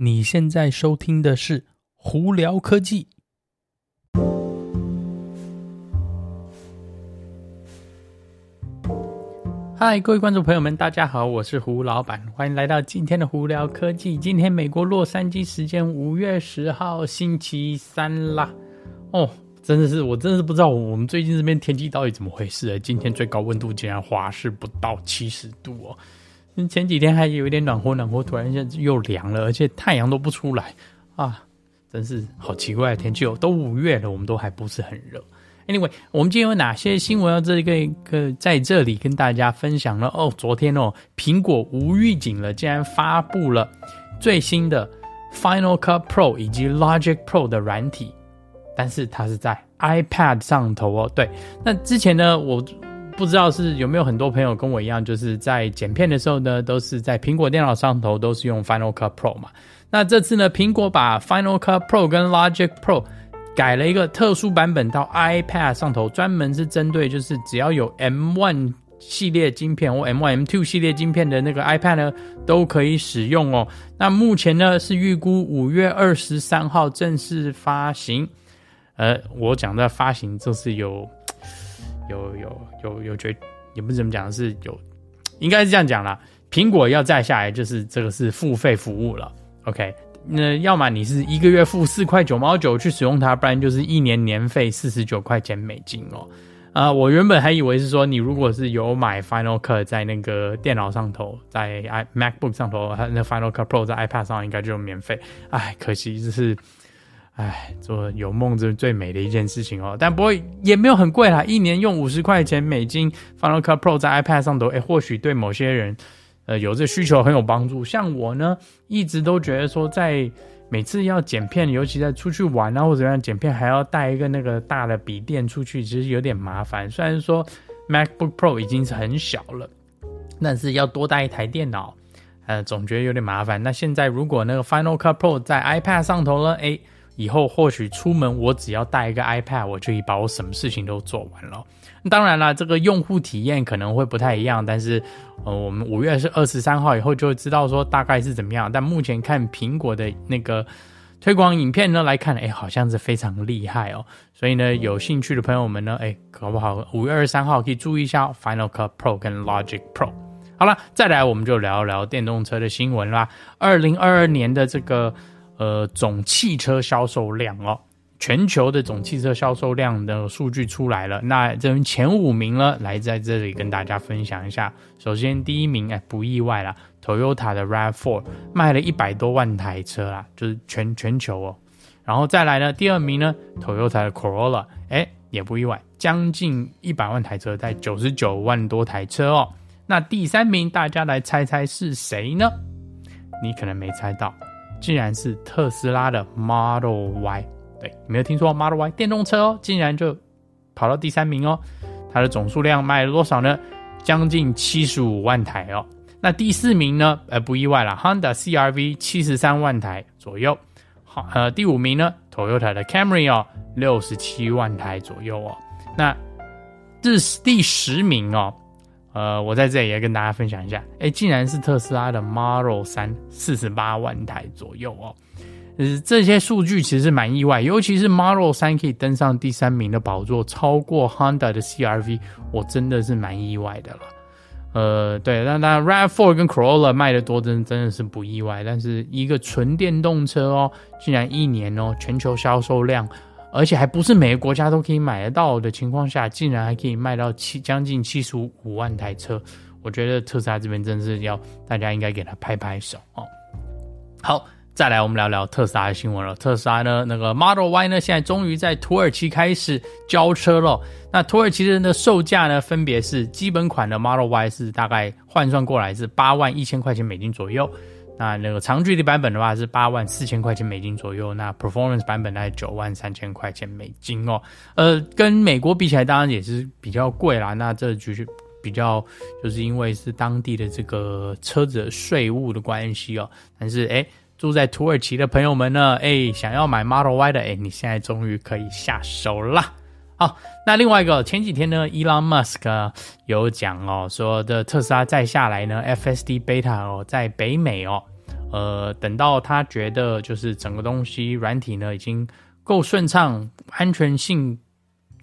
你现在收听的是胡聊科技。嗨，各位观众朋友们，大家好，我是胡老板，欢迎来到今天的胡聊科技。今天美国洛杉矶时间五月十号星期三啦。哦，真的是，我真的是不知道我们最近这边天气到底怎么回事。今天最高温度竟然华氏不到七十度哦。前几天还有一点暖和暖和，突然间又凉了，而且太阳都不出来啊，真是好奇怪的天气哦。都五月了，我们都还不是很热。Anyway，我们今天有哪些新闻要这个一个在这里跟大家分享呢？哦，昨天哦，苹果无预警了，竟然发布了最新的 Final Cut Pro 以及 Logic Pro 的软体，但是它是在 iPad 上头哦。对，那之前呢，我。不知道是有没有很多朋友跟我一样，就是在剪片的时候呢，都是在苹果电脑上头都是用 Final Cut Pro 嘛。那这次呢，苹果把 Final Cut Pro 跟 Logic Pro 改了一个特殊版本到 iPad 上头，专门是针对就是只要有 M1 系列晶片或 M1、M2 系列晶片的那个 iPad 呢，都可以使用哦。那目前呢是预估五月二十三号正式发行。呃，我讲的发行就是有。有有有有觉，也不是怎么讲，是有，应该是这样讲啦。苹果要再下来，就是这个是付费服务了。OK，那要么你是一个月付四块九毛九去使用它，不然就是一年年费四十九块钱美金哦。啊、我原本还以为是说，你如果是有买 Final Cut 在那个电脑上头，在 i MacBook 上头，它那 Final Cut Pro 在 iPad 上应该就免费。哎，可惜就是。哎，做有梦是最美的一件事情哦，但不过也没有很贵啦，一年用五十块钱美金，Final Cut Pro 在 iPad 上头，哎，或许对某些人，呃，有这需求很有帮助。像我呢，一直都觉得说，在每次要剪片，尤其在出去玩啊或者怎样剪片，还要带一个那个大的笔电出去，其实有点麻烦。虽然说 MacBook Pro 已经是很小了，但是要多带一台电脑，呃，总觉得有点麻烦。那现在如果那个 Final Cut Pro 在 iPad 上头呢，哎。以后或许出门我只要带一个 iPad，我就可以把我什么事情都做完了。当然了，这个用户体验可能会不太一样，但是呃，我们五月是二十三号以后就会知道说大概是怎么样。但目前看苹果的那个推广影片呢来看，哎，好像是非常厉害哦。所以呢，有兴趣的朋友们呢，哎，搞不好五月二十三号可以注意一下 Final Cut Pro 跟 Logic Pro。好了，再来我们就聊一聊电动车的新闻啦。二零二二年的这个。呃，总汽车销售量哦，全球的总汽车销售量的数据出来了。那这前五名呢，来在这里跟大家分享一下。首先第一名，哎，不意外啦，Toyota 的 RAV4 卖了一百多万台车啦，就是全全球哦。然后再来呢，第二名呢，Toyota 的 Corolla，哎，也不意外，将近一百万台车，在九十九万多台车哦。那第三名，大家来猜猜是谁呢？你可能没猜到。竟然是特斯拉的 Model Y，对，没有听错，Model Y 电动车哦，竟然就跑到第三名哦。它的总数量卖了多少呢？将近七十五万台哦。那第四名呢？呃，不意外了，Honda CRV 七十三万台左右。好，呃，第五名呢，Toyota 的 Camry 哦，六十七万台左右哦。那这是第十名哦。呃，我在这里也跟大家分享一下，哎，竟然是特斯拉的 Model 3，四十八万台左右哦。呃，这些数据其实蛮意外，尤其是 Model 3可以登上第三名的宝座，超过 Honda 的 CRV，我真的是蛮意外的了。呃，对，那当然 RAV4 跟 Corolla 卖的多，真真的是不意外。但是一个纯电动车哦，竟然一年哦，全球销售量。而且还不是每个国家都可以买得到的情况下，竟然还可以卖到七将近七十五万台车，我觉得特斯拉这边真是要大家应该给他拍拍手哦。好，再来我们聊聊特斯拉的新闻了。特斯拉呢，那个 Model Y 呢，现在终于在土耳其开始交车了。那土耳其人的售价呢，分别是基本款的 Model Y 是大概换算过来是八万一千块钱美金左右。那那个长距离版本的话是八万四千块钱美金左右，那 Performance 版本大概九万三千块钱美金哦。呃，跟美国比起来，当然也是比较贵啦。那这就是比较，就是因为是当地的这个车子税务的关系哦。但是诶，住在土耳其的朋友们呢，诶，想要买 Model Y 的，诶，你现在终于可以下手啦。好，那另外一个前几天呢，Elon Musk 有讲哦，说的特斯拉再下来呢，FSD Beta 哦，在北美哦，呃，等到他觉得就是整个东西软体呢已经够顺畅、安全性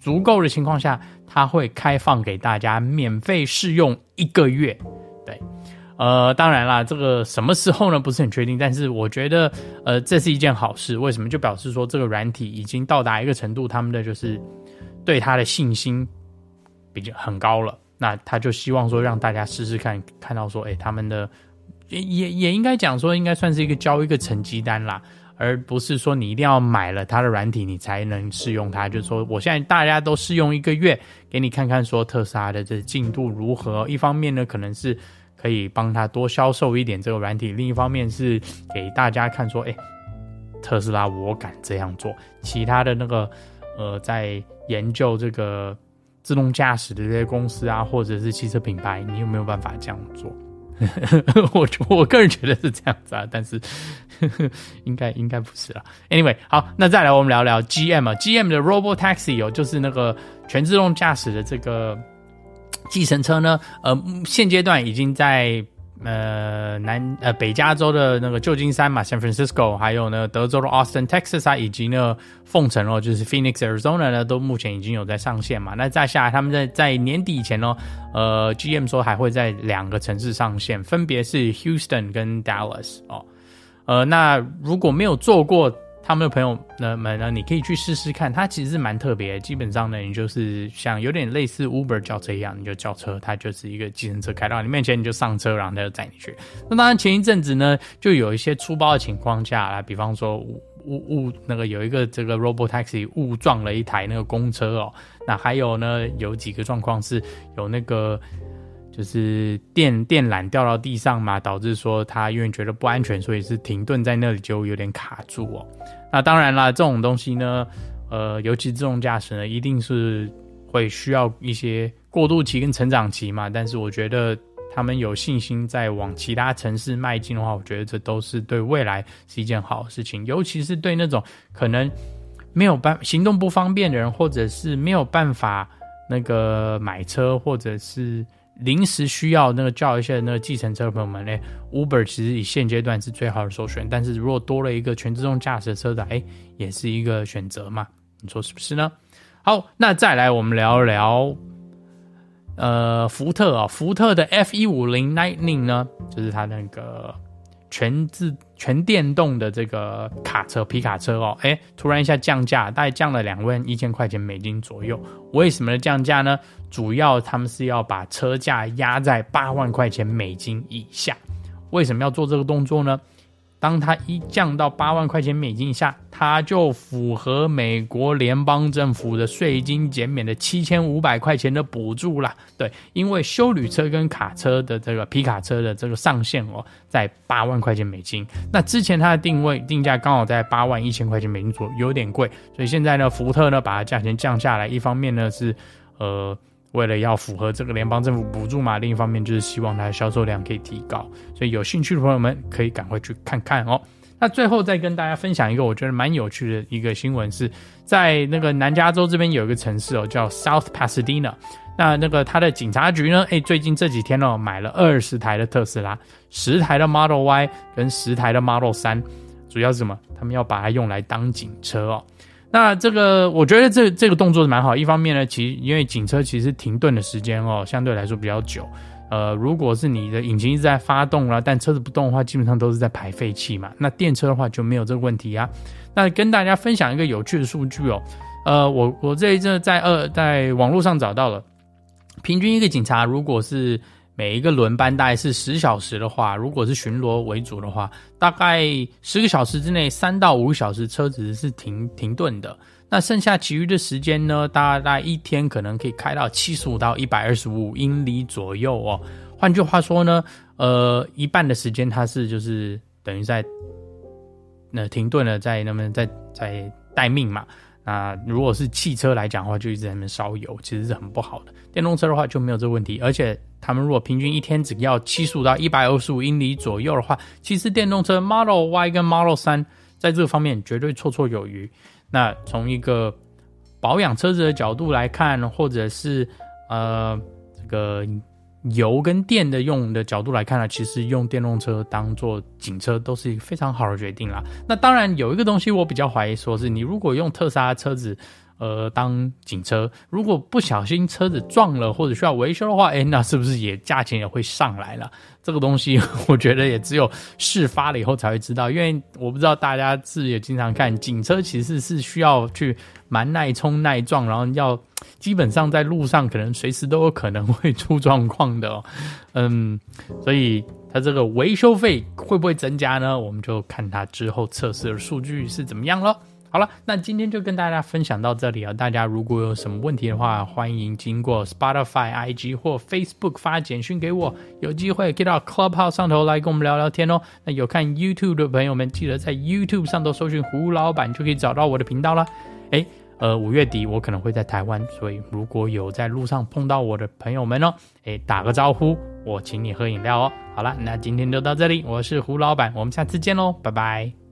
足够的情况下，他会开放给大家免费试用一个月。对，呃，当然啦，这个什么时候呢？不是很确定，但是我觉得，呃，这是一件好事。为什么？就表示说这个软体已经到达一个程度，他们的就是对他的信心比较很高了。那他就希望说让大家试试看，看到说，哎，他们的。也也应该讲说，应该算是一个交一个成绩单啦，而不是说你一定要买了他的软体，你才能试用它。就是说，我现在大家都试用一个月，给你看看说特斯拉的这进度如何。一方面呢，可能是可以帮他多销售一点这个软体；另一方面是给大家看说，哎，特斯拉我敢这样做。其他的那个呃，在研究这个自动驾驶的这些公司啊，或者是汽车品牌，你有没有办法这样做？我我个人觉得是这样子啊，但是应该应该不是啦。Anyway，好，那再来我们聊聊 GM 啊，GM 的 Robotaxi 有就是那个全自动驾驶的这个计程车呢，呃，现阶段已经在。呃，南呃北加州的那个旧金山嘛，San Francisco，还有呢德州的 Austin Texas 啊，以及呢凤城哦，就是 Phoenix Arizona 呢，都目前已经有在上线嘛。那再下来，他们在在年底以前呢，呃，GM 说还会在两个城市上线，分别是 Houston 跟 Dallas 哦。呃，那如果没有做过。他们的朋友呢们呢，你可以去试试看，它其实是蛮特别。基本上呢，你就是像有点类似 Uber 叫车一样，你就叫车，它就是一个计程车开到你面前，你就上车，然后它就载你去。那当然前一阵子呢，就有一些出包的情况下啊，比方说误误那个有一个这个 Robotaxi 误撞了一台那个公车哦，那还有呢，有几个状况是有那个。就是电电缆掉到地上嘛，导致说他因为觉得不安全，所以是停顿在那里，就有点卡住哦。那当然啦，这种东西呢，呃，尤其自动驾驶呢，一定是会需要一些过渡期跟成长期嘛。但是我觉得他们有信心在往其他城市迈进的话，我觉得这都是对未来是一件好事情，尤其是对那种可能没有办行动不方便的人，或者是没有办法那个买车，或者是。临时需要那个叫一下那个计程车的朋友们呢，Uber 其实以现阶段是最好的首选，但是如果多了一个全自动驾驶的车子，哎，也是一个选择嘛？你说是不是呢？好，那再来我们聊一聊，呃，福特啊、福特的 F 一五零 Lightning 呢，就是它那个。全自全电动的这个卡车皮卡车哦，哎，突然一下降价，大概降了两万一千块钱美金左右。为什么降价呢？主要他们是要把车价压在八万块钱美金以下。为什么要做这个动作呢？当它一降到八万块钱美金以下，它就符合美国联邦政府的税金减免的七千五百块钱的补助啦。对，因为修旅车跟卡车的这个皮卡车的这个上限哦，在八万块钱美金。那之前它的定位定价刚好在八万一千块钱美金左右，有点贵。所以现在呢，福特呢把它价钱降下来，一方面呢是呃。为了要符合这个联邦政府补助嘛，另一方面就是希望它的销售量可以提高，所以有兴趣的朋友们可以赶快去看看哦。那最后再跟大家分享一个我觉得蛮有趣的一个新闻，是在那个南加州这边有一个城市哦，叫 South Pasadena。那那个他的警察局呢，哎，最近这几天哦，买了二十台的特斯拉，十台的 Model Y 跟十台的 Model 3，主要是什么？他们要把它用来当警车哦。那这个，我觉得这这个动作是蛮好。一方面呢，其实因为警车其实停顿的时间哦，相对来说比较久。呃，如果是你的引擎一直在发动了，但车子不动的话，基本上都是在排废气嘛。那电车的话就没有这个问题啊。那跟大家分享一个有趣的数据哦。呃，我我这一阵在呃在网络上找到了，平均一个警察如果是。每一个轮班大概是十小时的话，如果是巡逻为主的话，大概十个小时之内，三到五个小时车子是停停顿的。那剩下其余的时间呢，大概一天可能可以开到七十五到一百二十五英里左右哦。换句话说呢，呃，一半的时间它是就是等于在那停顿了，在那么在在待命嘛。那如果是汽车来讲的话，就一直在那边烧油，其实是很不好的。电动车的话就没有这个问题，而且。他们如果平均一天只要七十五到一百二十五英里左右的话，其实电动车 Model Y 跟 Model 3在这方面绝对绰绰有余。那从一个保养车子的角度来看，或者是呃这个油跟电的用的角度来看呢，其实用电动车当做警车都是一个非常好的决定啦。那当然有一个东西我比较怀疑，说是你如果用特斯拉车子。呃，当警车，如果不小心车子撞了或者需要维修的话，哎，那是不是也价钱也会上来了？这个东西我觉得也只有事发了以后才会知道，因为我不知道大家是也经常看警车，其实是需要去蛮耐冲耐撞，然后要基本上在路上可能随时都有可能会出状况的。嗯，所以它这个维修费会不会增加呢？我们就看它之后测试的数据是怎么样了。好了，那今天就跟大家分享到这里啊！大家如果有什么问题的话，欢迎经过 Spotify、IG 或 Facebook 发简讯给我，有机会可以到 Clubhouse 上头来跟我们聊聊天哦。那有看 YouTube 的朋友们，记得在 YouTube 上头搜寻胡老板，就可以找到我的频道了。诶，呃，五月底我可能会在台湾，所以如果有在路上碰到我的朋友们哦，诶，打个招呼，我请你喝饮料哦。好了，那今天就到这里，我是胡老板，我们下次见喽，拜拜。